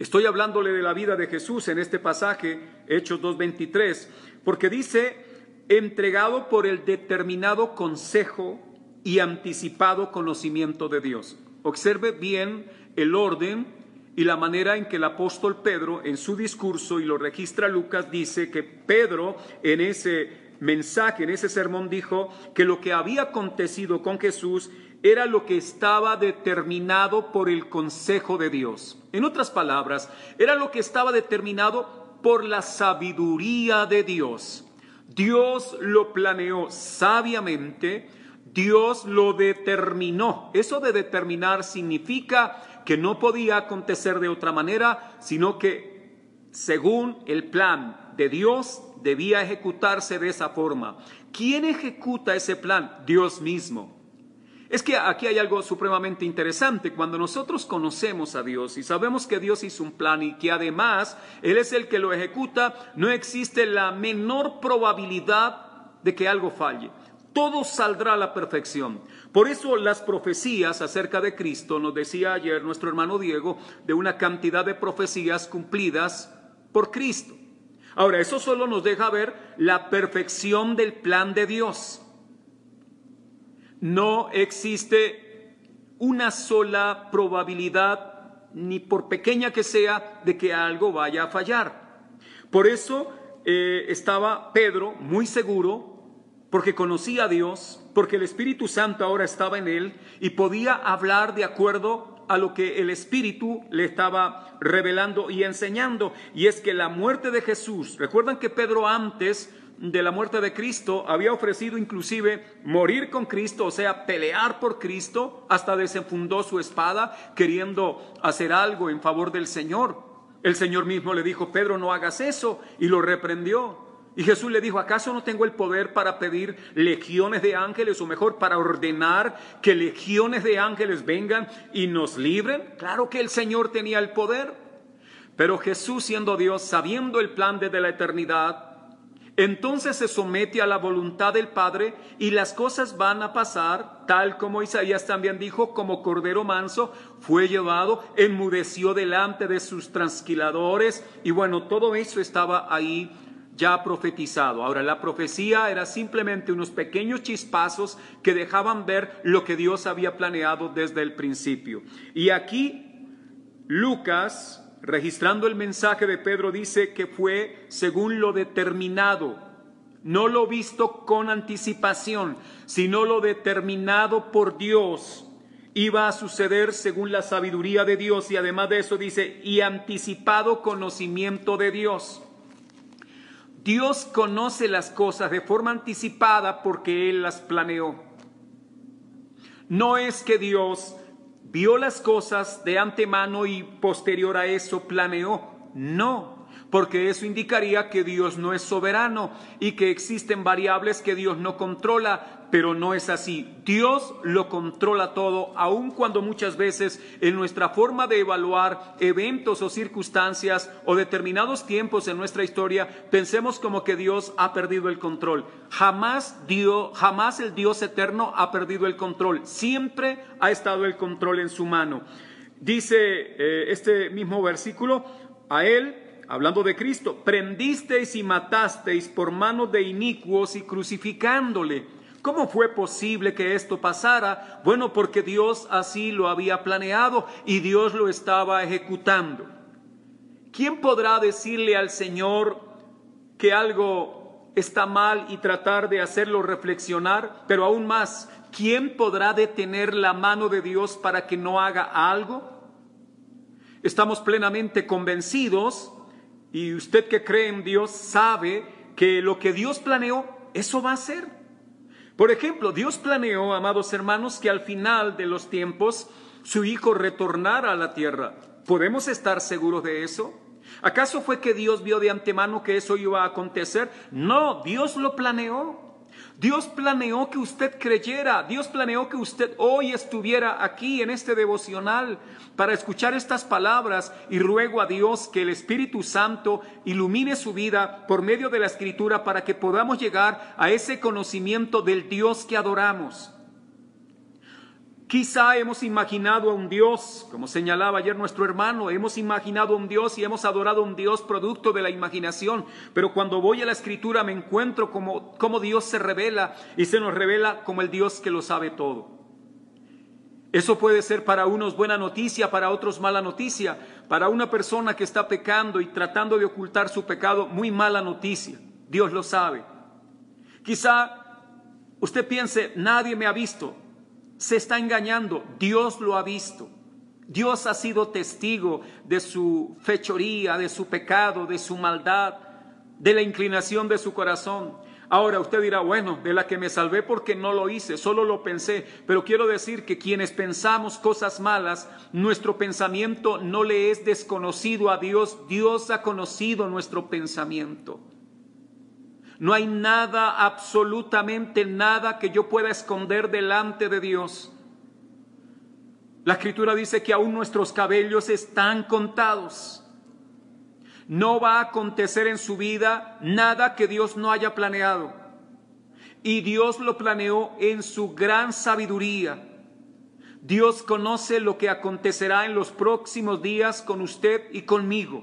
Estoy hablándole de la vida de Jesús en este pasaje, Hechos 2.23, porque dice, entregado por el determinado consejo y anticipado conocimiento de Dios. Observe bien el orden y la manera en que el apóstol Pedro en su discurso, y lo registra Lucas, dice que Pedro en ese mensaje, en ese sermón, dijo que lo que había acontecido con Jesús era lo que estaba determinado por el consejo de Dios. En otras palabras, era lo que estaba determinado por la sabiduría de Dios. Dios lo planeó sabiamente, Dios lo determinó. Eso de determinar significa que no podía acontecer de otra manera, sino que según el plan de Dios debía ejecutarse de esa forma. ¿Quién ejecuta ese plan? Dios mismo. Es que aquí hay algo supremamente interesante. Cuando nosotros conocemos a Dios y sabemos que Dios hizo un plan y que además Él es el que lo ejecuta, no existe la menor probabilidad de que algo falle. Todo saldrá a la perfección. Por eso las profecías acerca de Cristo, nos decía ayer nuestro hermano Diego, de una cantidad de profecías cumplidas por Cristo. Ahora, eso solo nos deja ver la perfección del plan de Dios. No existe una sola probabilidad, ni por pequeña que sea, de que algo vaya a fallar. Por eso eh, estaba Pedro muy seguro, porque conocía a Dios, porque el Espíritu Santo ahora estaba en él y podía hablar de acuerdo a lo que el Espíritu le estaba revelando y enseñando. Y es que la muerte de Jesús, recuerdan que Pedro antes de la muerte de Cristo había ofrecido inclusive morir con Cristo, o sea, pelear por Cristo, hasta desenfundó su espada queriendo hacer algo en favor del Señor. El Señor mismo le dijo, Pedro, no hagas eso, y lo reprendió. Y Jesús le dijo, ¿acaso no tengo el poder para pedir legiones de ángeles o mejor para ordenar que legiones de ángeles vengan y nos libren? Claro que el Señor tenía el poder. Pero Jesús siendo Dios, sabiendo el plan desde la eternidad, entonces se somete a la voluntad del Padre y las cosas van a pasar tal como Isaías también dijo, como cordero manso fue llevado, enmudeció delante de sus transquiladores y bueno, todo eso estaba ahí ya profetizado. Ahora, la profecía era simplemente unos pequeños chispazos que dejaban ver lo que Dios había planeado desde el principio. Y aquí Lucas, registrando el mensaje de Pedro, dice que fue según lo determinado, no lo visto con anticipación, sino lo determinado por Dios. Iba a suceder según la sabiduría de Dios y además de eso dice, y anticipado conocimiento de Dios. Dios conoce las cosas de forma anticipada porque Él las planeó. No es que Dios vio las cosas de antemano y posterior a eso planeó. No, porque eso indicaría que Dios no es soberano y que existen variables que Dios no controla, pero no es así. Dios lo controla todo, aun cuando muchas veces en nuestra forma de evaluar eventos o circunstancias o determinados tiempos en nuestra historia, pensemos como que Dios ha perdido el control. Jamás Dios, jamás el Dios eterno ha perdido el control. Siempre ha estado el control en su mano. Dice eh, este mismo versículo, a él hablando de Cristo, prendisteis y matasteis por mano de inicuos y crucificándole. ¿Cómo fue posible que esto pasara? Bueno, porque Dios así lo había planeado y Dios lo estaba ejecutando. ¿Quién podrá decirle al Señor que algo está mal y tratar de hacerlo reflexionar? Pero aún más, ¿quién podrá detener la mano de Dios para que no haga algo? Estamos plenamente convencidos y usted que cree en Dios sabe que lo que Dios planeó, eso va a ser. Por ejemplo, Dios planeó, amados hermanos, que al final de los tiempos su Hijo retornara a la tierra. ¿Podemos estar seguros de eso? ¿Acaso fue que Dios vio de antemano que eso iba a acontecer? No, Dios lo planeó. Dios planeó que usted creyera, Dios planeó que usted hoy estuviera aquí en este devocional para escuchar estas palabras y ruego a Dios que el Espíritu Santo ilumine su vida por medio de la Escritura para que podamos llegar a ese conocimiento del Dios que adoramos. Quizá hemos imaginado a un Dios, como señalaba ayer nuestro hermano, hemos imaginado a un Dios y hemos adorado a un Dios producto de la imaginación, pero cuando voy a la escritura me encuentro como, como Dios se revela y se nos revela como el Dios que lo sabe todo. Eso puede ser para unos buena noticia, para otros mala noticia, para una persona que está pecando y tratando de ocultar su pecado, muy mala noticia. Dios lo sabe. Quizá usted piense, nadie me ha visto, se está engañando. Dios lo ha visto. Dios ha sido testigo de su fechoría, de su pecado, de su maldad, de la inclinación de su corazón. Ahora usted dirá, bueno, de la que me salvé porque no lo hice, solo lo pensé, pero quiero decir que quienes pensamos cosas malas, nuestro pensamiento no le es desconocido a Dios, Dios ha conocido nuestro pensamiento. No hay nada, absolutamente nada que yo pueda esconder delante de Dios. La escritura dice que aún nuestros cabellos están contados. No va a acontecer en su vida nada que Dios no haya planeado. Y Dios lo planeó en su gran sabiduría. Dios conoce lo que acontecerá en los próximos días con usted y conmigo.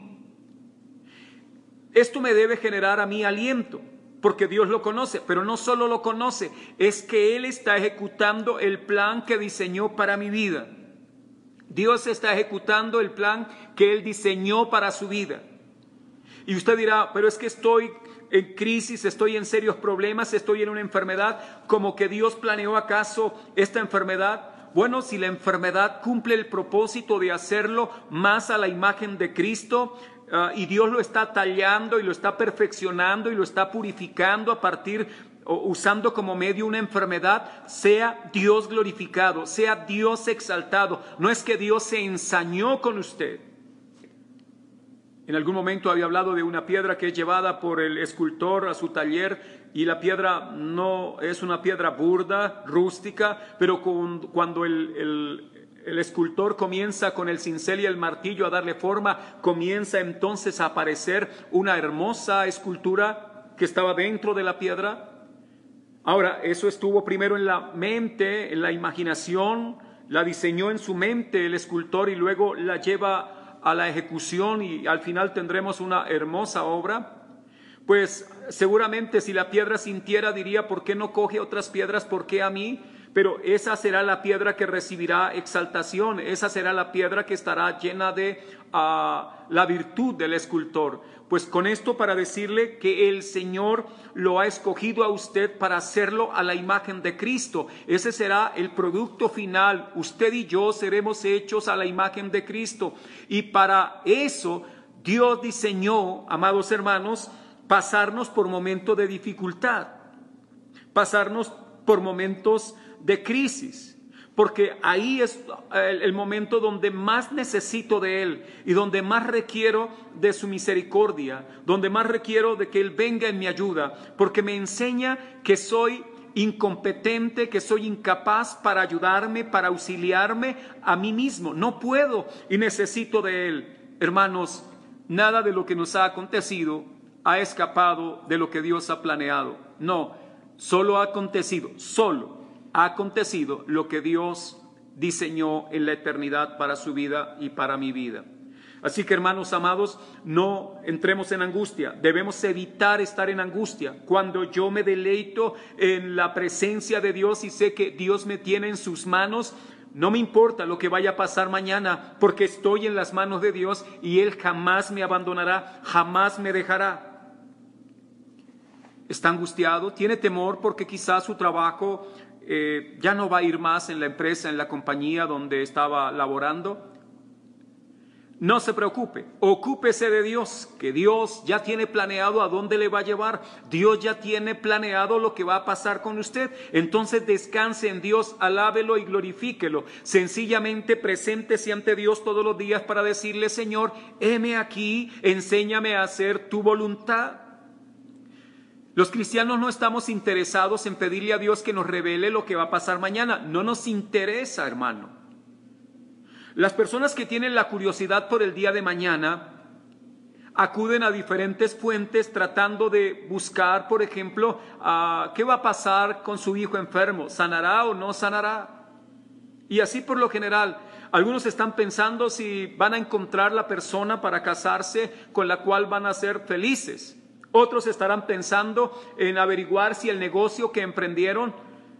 Esto me debe generar a mí aliento porque Dios lo conoce, pero no solo lo conoce, es que Él está ejecutando el plan que diseñó para mi vida. Dios está ejecutando el plan que Él diseñó para su vida. Y usted dirá, pero es que estoy en crisis, estoy en serios problemas, estoy en una enfermedad, como que Dios planeó acaso esta enfermedad. Bueno, si la enfermedad cumple el propósito de hacerlo más a la imagen de Cristo, Ah, y Dios lo está tallando y lo está perfeccionando y lo está purificando a partir usando como medio una enfermedad, sea Dios glorificado, sea Dios exaltado. No es que Dios se ensañó con usted. En algún momento había hablado de una piedra que es llevada por el escultor a su taller y la piedra no es una piedra burda, rústica, pero cuando el, el escultor comienza con el cincel y el martillo a darle forma, comienza entonces a aparecer una hermosa escultura que estaba dentro de la piedra. Ahora, eso estuvo primero en la mente, en la imaginación, la diseñó en su mente el escultor y luego la lleva a la ejecución y al final tendremos una hermosa obra. Pues seguramente si la piedra sintiera diría, ¿por qué no coge otras piedras? ¿Por qué a mí? Pero esa será la piedra que recibirá exaltación, esa será la piedra que estará llena de ah, la virtud del escultor. Pues con esto para decirle que el Señor lo ha escogido a usted para hacerlo a la imagen de Cristo. Ese será el producto final. Usted y yo seremos hechos a la imagen de Cristo. Y para eso Dios diseñó, amados hermanos, pasarnos por momentos de dificultad, pasarnos por momentos de crisis. porque ahí es el, momento donde más necesito de Él y donde más requiero de su misericordia, donde más requiero de que Él venga en mi ayuda, porque me enseña que soy incompetente, que soy incapaz para ayudarme, para auxiliarme a mí mismo. No puedo y necesito de Él. Hermanos, nada de lo que nos ha acontecido ha escapado de lo que Dios ha planeado. No, solo ha acontecido, solo ha acontecido lo que Dios diseñó en la eternidad para su vida y para mi vida. Así que hermanos amados, no entremos en angustia. Debemos evitar estar en angustia. Cuando yo me deleito en la presencia de Dios y sé que Dios me tiene en sus manos, no me importa lo que vaya a pasar mañana, porque estoy en las manos de Dios y Él jamás me abandonará, jamás me dejará. Está angustiado, tiene temor porque quizás su trabajo eh, ya no va a ir más en la empresa, en la compañía donde estaba laborando. No se preocupe, ocúpese de Dios, que Dios ya tiene planeado a dónde le va a llevar, Dios ya tiene planeado lo que va a pasar con usted. Entonces descanse en Dios, alábelo y glorifíquelo. Sencillamente preséntese ante Dios todos los días para decirle, Señor, heme aquí, enséñame a hacer tu voluntad. Los cristianos no estamos interesados en pedirle a Dios que nos revele lo que va a pasar mañana. No nos interesa, hermano. Las personas que tienen la curiosidad por el día de mañana acuden a diferentes fuentes tratando de buscar, por ejemplo, qué va a pasar con su hijo enfermo, sanará o no sanará. Y así por lo general, algunos están pensando si van a encontrar la persona para casarse con la cual van a ser felices. Otros estarán pensando en averiguar si el negocio que emprendieron,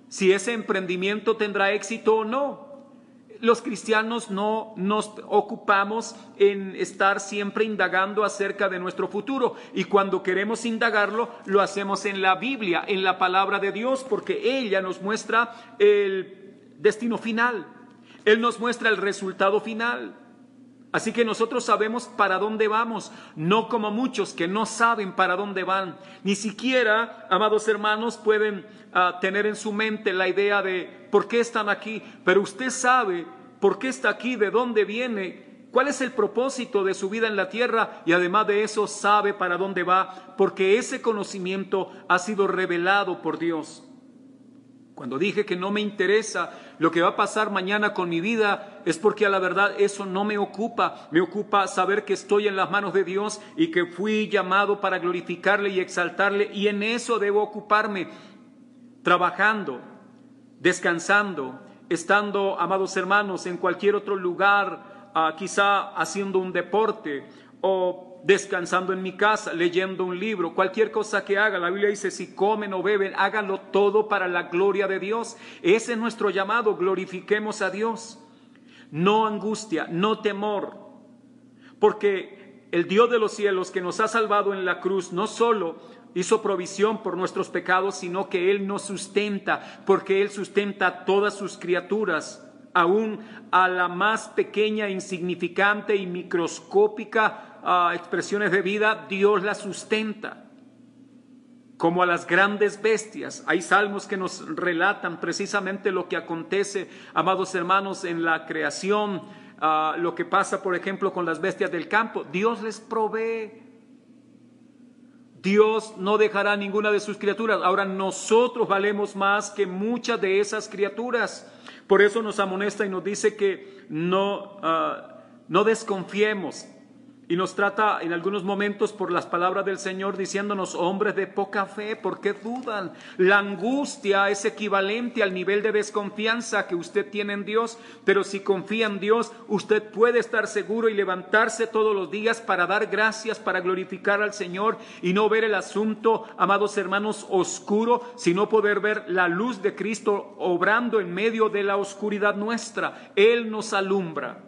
si ese emprendimiento tendrá éxito o no los cristianos no nos ocupamos en estar siempre indagando acerca de nuestro futuro y cuando queremos indagarlo lo hacemos en la Biblia, en la palabra de Dios, porque ella nos muestra el destino final, Él nos muestra el resultado final. Así que nosotros sabemos para dónde vamos, no como muchos que no saben para dónde van. Ni siquiera, amados hermanos, pueden ah, tener en su mente la idea de por qué están aquí, pero usted sabe por qué está aquí, de dónde viene, cuál es el propósito de su vida en la tierra y además de eso sabe para dónde va, porque ese conocimiento ha sido revelado por Dios. Cuando dije que no me interesa lo que va a pasar mañana con mi vida, es porque a la verdad eso no me ocupa. Me ocupa saber que estoy en las manos de Dios y que fui llamado para glorificarle y exaltarle y en eso debo ocuparme, trabajando, descansando, estando, amados hermanos, en cualquier otro lugar, ah, quizá haciendo un deporte o descansando en mi casa, leyendo un libro, cualquier cosa que haga. La Biblia dice, si comen o beben, háganlo todo para la gloria de Dios. Ese es nuestro llamado, glorifiquemos a Dios. No angustia, no temor, porque el Dios de los cielos que nos ha salvado en la cruz no solo hizo provisión por nuestros pecados, sino que Él nos sustenta, porque Él sustenta a todas sus criaturas, aún a la más pequeña, insignificante y microscópica expresiones de vida, Dios las sustenta. Como a las grandes bestias. Hay salmos que nos relatan precisamente lo que acontece, amados hermanos, en la creación, lo que pasa, por ejemplo, con las bestias del campo. Dios les provee. Dios no dejará ninguna de sus criaturas. Ahora nosotros valemos más que muchas de esas criaturas. Por eso nos amonesta y nos dice que no, ah, no desconfiemos, y nos trata en algunos momentos por las palabras del Señor diciéndonos, hombres de poca fe, ¿por qué dudan? La angustia es equivalente al nivel de desconfianza que usted tiene en Dios, pero si confía en Dios, usted puede estar seguro y levantarse todos los días para dar gracias, para glorificar al Señor y no ver el asunto, amados hermanos, oscuro, sino poder ver la luz de Cristo obrando en medio de la oscuridad nuestra. Él nos alumbra.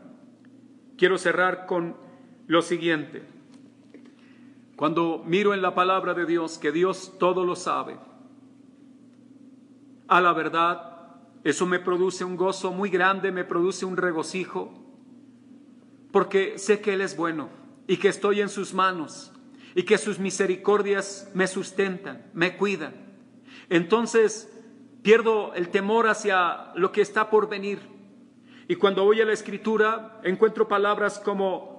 Quiero cerrar con lo siguiente. Cuando miro en la palabra de Dios que Dios todo lo sabe, a la verdad, eso me produce un gozo muy grande, me produce un regocijo, porque sé que Él es bueno y que estoy en sus manos y que sus misericordias me sustentan, me cuidan. Entonces, pierdo el temor hacia lo que está por venir. Y cuando voy a la escritura encuentro palabras como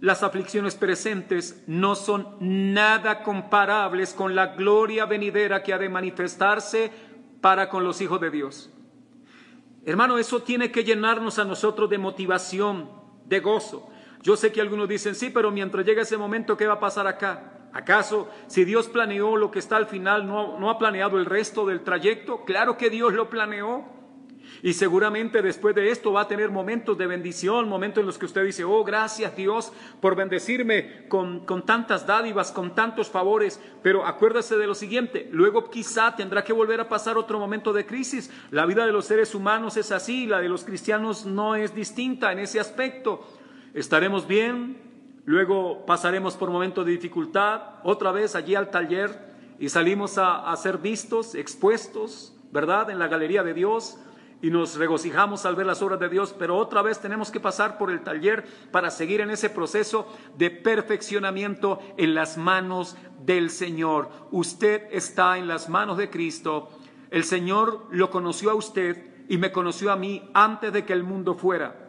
las aflicciones presentes no son nada comparables con la gloria venidera que ha de manifestarse para con los hijos de Dios. Hermano, eso tiene que llenarnos a nosotros de motivación, de gozo. Yo sé que algunos dicen, sí, pero mientras llegue ese momento, ¿qué va a pasar acá? ¿Acaso si Dios planeó lo que está al final, no, no ha planeado el resto del trayecto? Claro que Dios lo planeó. Y seguramente después de esto va a tener momentos de bendición, momentos en los que usted dice, oh, gracias Dios por bendecirme con, con tantas dádivas, con tantos favores. Pero acuérdese de lo siguiente, luego quizá tendrá que volver a pasar otro momento de crisis. La vida de los seres humanos es así, la de los cristianos no es distinta en ese aspecto. Estaremos bien, luego pasaremos por momentos de dificultad, otra vez allí al taller y salimos a, a ser vistos, expuestos, ¿verdad? En la galería de Dios y nos regocijamos al ver las obras de Dios, pero otra vez tenemos que pasar por el taller para seguir en ese proceso de perfeccionamiento en las manos del Señor. Usted está en las manos de Cristo. El Señor lo conoció a usted y me conoció a mí antes de que el mundo fuera.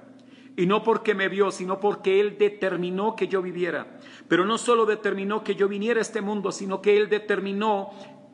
Y no porque me vio, sino porque Él determinó que yo viviera. Pero no solo determinó que yo viniera a este mundo, sino que Él determinó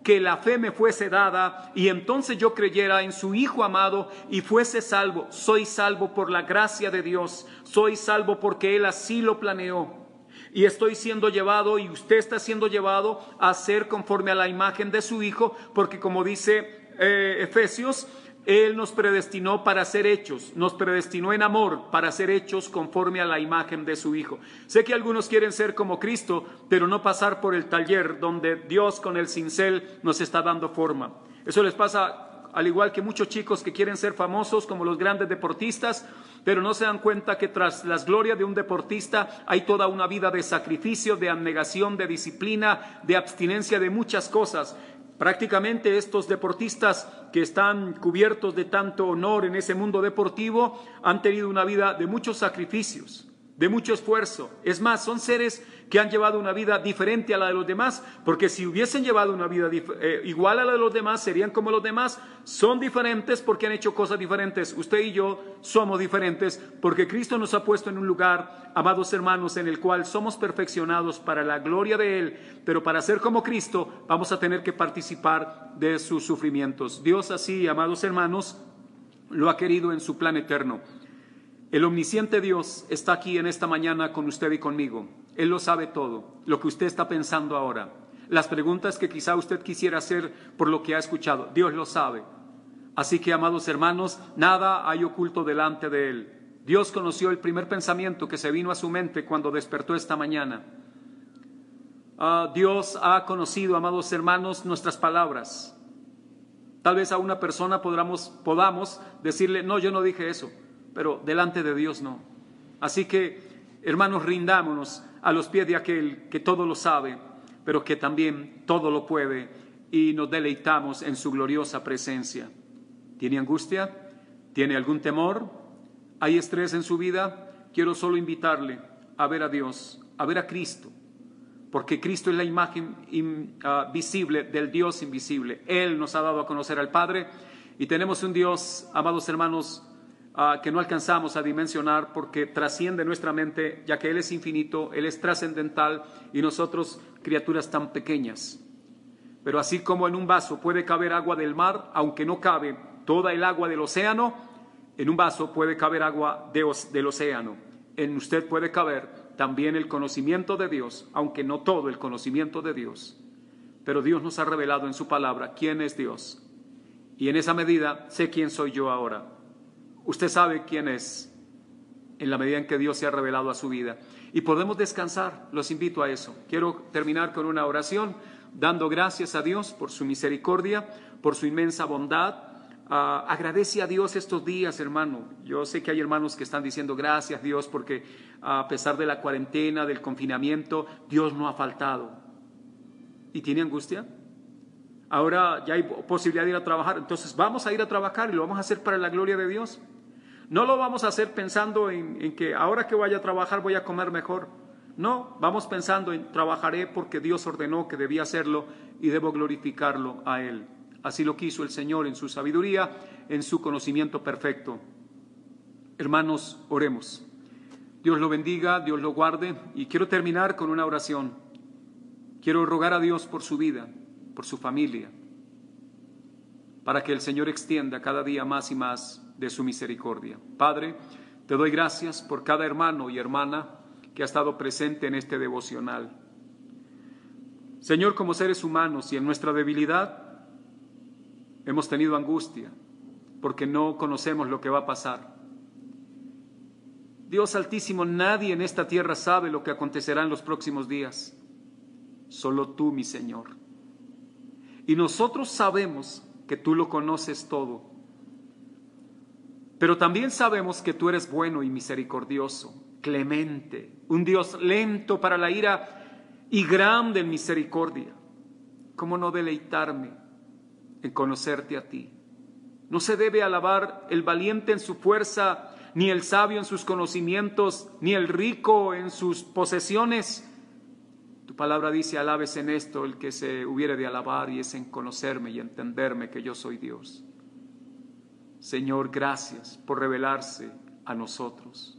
que la fe me fuese dada y entonces yo creyera en su Hijo amado y fuese salvo. Soy salvo por la gracia de Dios, soy salvo porque Él así lo planeó. Y estoy siendo llevado y usted está siendo llevado a ser conforme a la imagen de su Hijo, porque como dice eh, Efesios, él nos predestinó para ser hechos, nos predestinó en amor para ser hechos conforme a la imagen de su Hijo. Sé que algunos quieren ser como Cristo, pero no pasar por el taller donde Dios con el cincel nos está dando forma. Eso les pasa al igual que muchos chicos que quieren ser famosos como los grandes deportistas, pero no se dan cuenta que tras las glorias de un deportista hay toda una vida de sacrificio, de abnegación, de disciplina, de abstinencia de muchas cosas Prácticamente estos deportistas que están cubiertos de tanto honor en ese mundo deportivo han tenido una vida de muchos sacrificios, de mucho esfuerzo. Es más, son seres que han llevado una vida diferente a la de los demás, porque si hubiesen llevado una vida eh, igual a la de los demás, serían como los demás. Son diferentes porque han hecho cosas diferentes. Usted y yo somos diferentes porque Cristo nos ha puesto en un lugar, amados hermanos, en el cual somos perfeccionados para la gloria de Él, pero para ser como Cristo vamos a tener que participar de sus sufrimientos. Dios así, amados hermanos, lo ha querido en su plan eterno. El omnisciente Dios está aquí en esta mañana con usted y conmigo. Él lo sabe todo, lo que usted está pensando ahora, las preguntas que quizá usted quisiera hacer por lo que ha escuchado. Dios lo sabe. Así que, amados hermanos, nada hay oculto delante de Él. Dios conoció el primer pensamiento que se vino a su mente cuando despertó esta mañana. Ah, Dios ha conocido, amados hermanos, nuestras palabras. Tal vez a una persona podamos, podamos decirle, no, yo no dije eso pero delante de Dios no. Así que, hermanos, rindámonos a los pies de aquel que todo lo sabe, pero que también todo lo puede, y nos deleitamos en su gloriosa presencia. ¿Tiene angustia? ¿Tiene algún temor? ¿Hay estrés en su vida? Quiero solo invitarle a ver a Dios, a ver a Cristo, porque Cristo es la imagen ah, visible del Dios invisible. Él nos ha dado a conocer al Padre y tenemos un Dios, amados hermanos, Ah, que no alcanzamos a dimensionar porque trasciende nuestra mente, ya que Él es infinito, Él es trascendental y nosotros criaturas tan pequeñas. Pero así como en un vaso puede caber agua del mar, aunque no cabe toda el agua del océano, en un vaso puede caber agua del océano. En usted puede caber también el conocimiento de Dios, aunque no todo el conocimiento de Dios. Pero Dios nos ha revelado en su palabra quién es Dios. Y en esa medida sé quién soy yo ahora. Usted sabe quién es en la medida en que Dios se ha revelado a su vida. Y podemos descansar, los invito a eso. Quiero terminar con una oración dando gracias a Dios por su misericordia, por su inmensa bondad. Ah, agradece a Dios estos días, hermano. Yo sé que hay hermanos que están diciendo gracias Dios porque a pesar de la cuarentena, del confinamiento, Dios no ha faltado. ¿Y tiene angustia? Ahora ya hay posibilidad de ir a trabajar, entonces vamos a ir a trabajar y lo vamos a hacer para la gloria de Dios. No lo vamos a hacer pensando en, que ahora que vaya a trabajar voy a comer mejor. No, vamos pensando en trabajaré porque Dios ordenó que debía hacerlo y debo glorificarlo a Él. Así lo quiso el Señor en su sabiduría, en su conocimiento perfecto. Hermanos, oremos. Dios lo bendiga, Dios lo guarde y quiero terminar con una oración. Quiero rogar a Dios por su vida, por su familia, para que el Señor extienda cada día más y más de su misericordia. Padre, te doy gracias por cada hermano y hermana que ha estado presente en este devocional. Señor, como seres humanos y en nuestra debilidad, hemos tenido angustia porque no conocemos lo que va a pasar. Dios Altísimo, nadie en esta tierra sabe lo que acontecerá en los próximos días. Solo tú, mi Señor. Y nosotros sabemos que tú lo conoces todo. Pero también sabemos que tú eres bueno y misericordioso, clemente, un Dios lento para la ira y grande en misericordia. ¿Cómo no deleitarme en conocerte a ti? No se debe alabar el valiente en su fuerza, ni el sabio en sus conocimientos, ni el rico en sus posesiones. Tu palabra dice, alabes en esto el que se hubiere de alabar y es en conocerme y entenderme que yo soy Dios. Señor, gracias por revelarse a nosotros.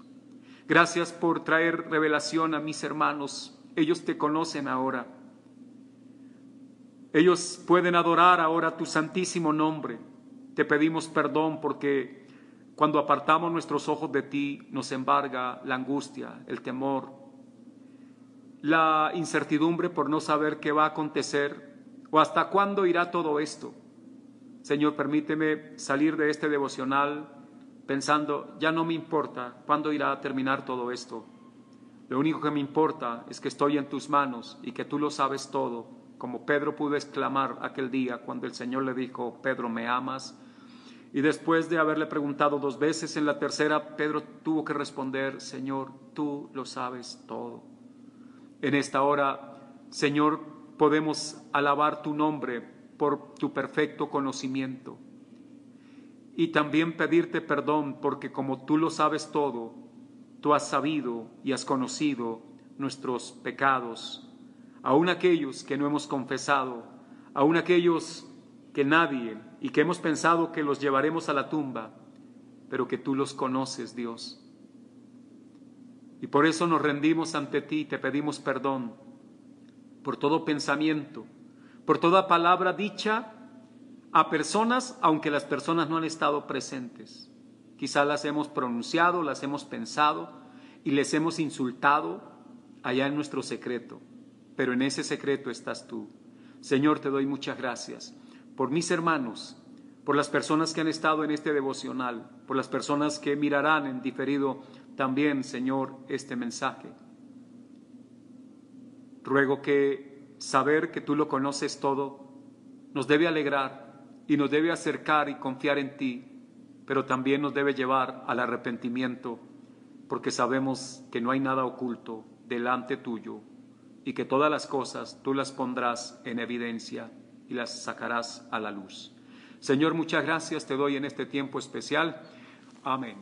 Gracias por traer revelación a mis hermanos. Ellos te conocen ahora. Ellos pueden adorar ahora tu santísimo nombre. Te pedimos perdón porque cuando apartamos nuestros ojos de ti nos embarga la angustia, el temor, la incertidumbre por no saber qué va a acontecer o hasta cuándo irá todo esto. Señor, permíteme salir de este devocional pensando, ya no me importa cuándo irá a terminar todo esto. Lo único que me importa es que estoy en tus manos y que tú lo sabes todo, como Pedro pudo exclamar aquel día cuando el Señor le dijo, Pedro, ¿me amas? Y después de haberle preguntado dos veces, en la tercera, Pedro tuvo que responder, Señor, tú lo sabes todo. En esta hora, Señor, podemos alabar tu nombre por tu perfecto conocimiento. Y también pedirte perdón porque como tú lo sabes todo, tú has sabido y has conocido nuestros pecados, aun aquellos que no hemos confesado, aun aquellos que nadie y que hemos pensado que los llevaremos a la tumba, pero que tú los conoces, Dios. Y por eso nos rendimos ante ti y te pedimos perdón por todo pensamiento, por toda palabra dicha a personas, aunque las personas no han estado presentes. Quizá las hemos pronunciado, las hemos pensado y les hemos insultado allá en nuestro secreto, pero en ese secreto estás tú. Señor, te doy muchas gracias por mis hermanos, por las personas que han estado en este devocional, por las personas que mirarán en diferido también, Señor, este mensaje. Ruego que saber que tú lo conoces todo nos debe alegrar y nos debe acercar y confiar en ti, pero también nos debe llevar al arrepentimiento, porque sabemos que no hay nada oculto delante tuyo y que todas las cosas tú las pondrás en evidencia y las sacarás a la luz. Señor, muchas gracias te doy en este tiempo especial. Amén.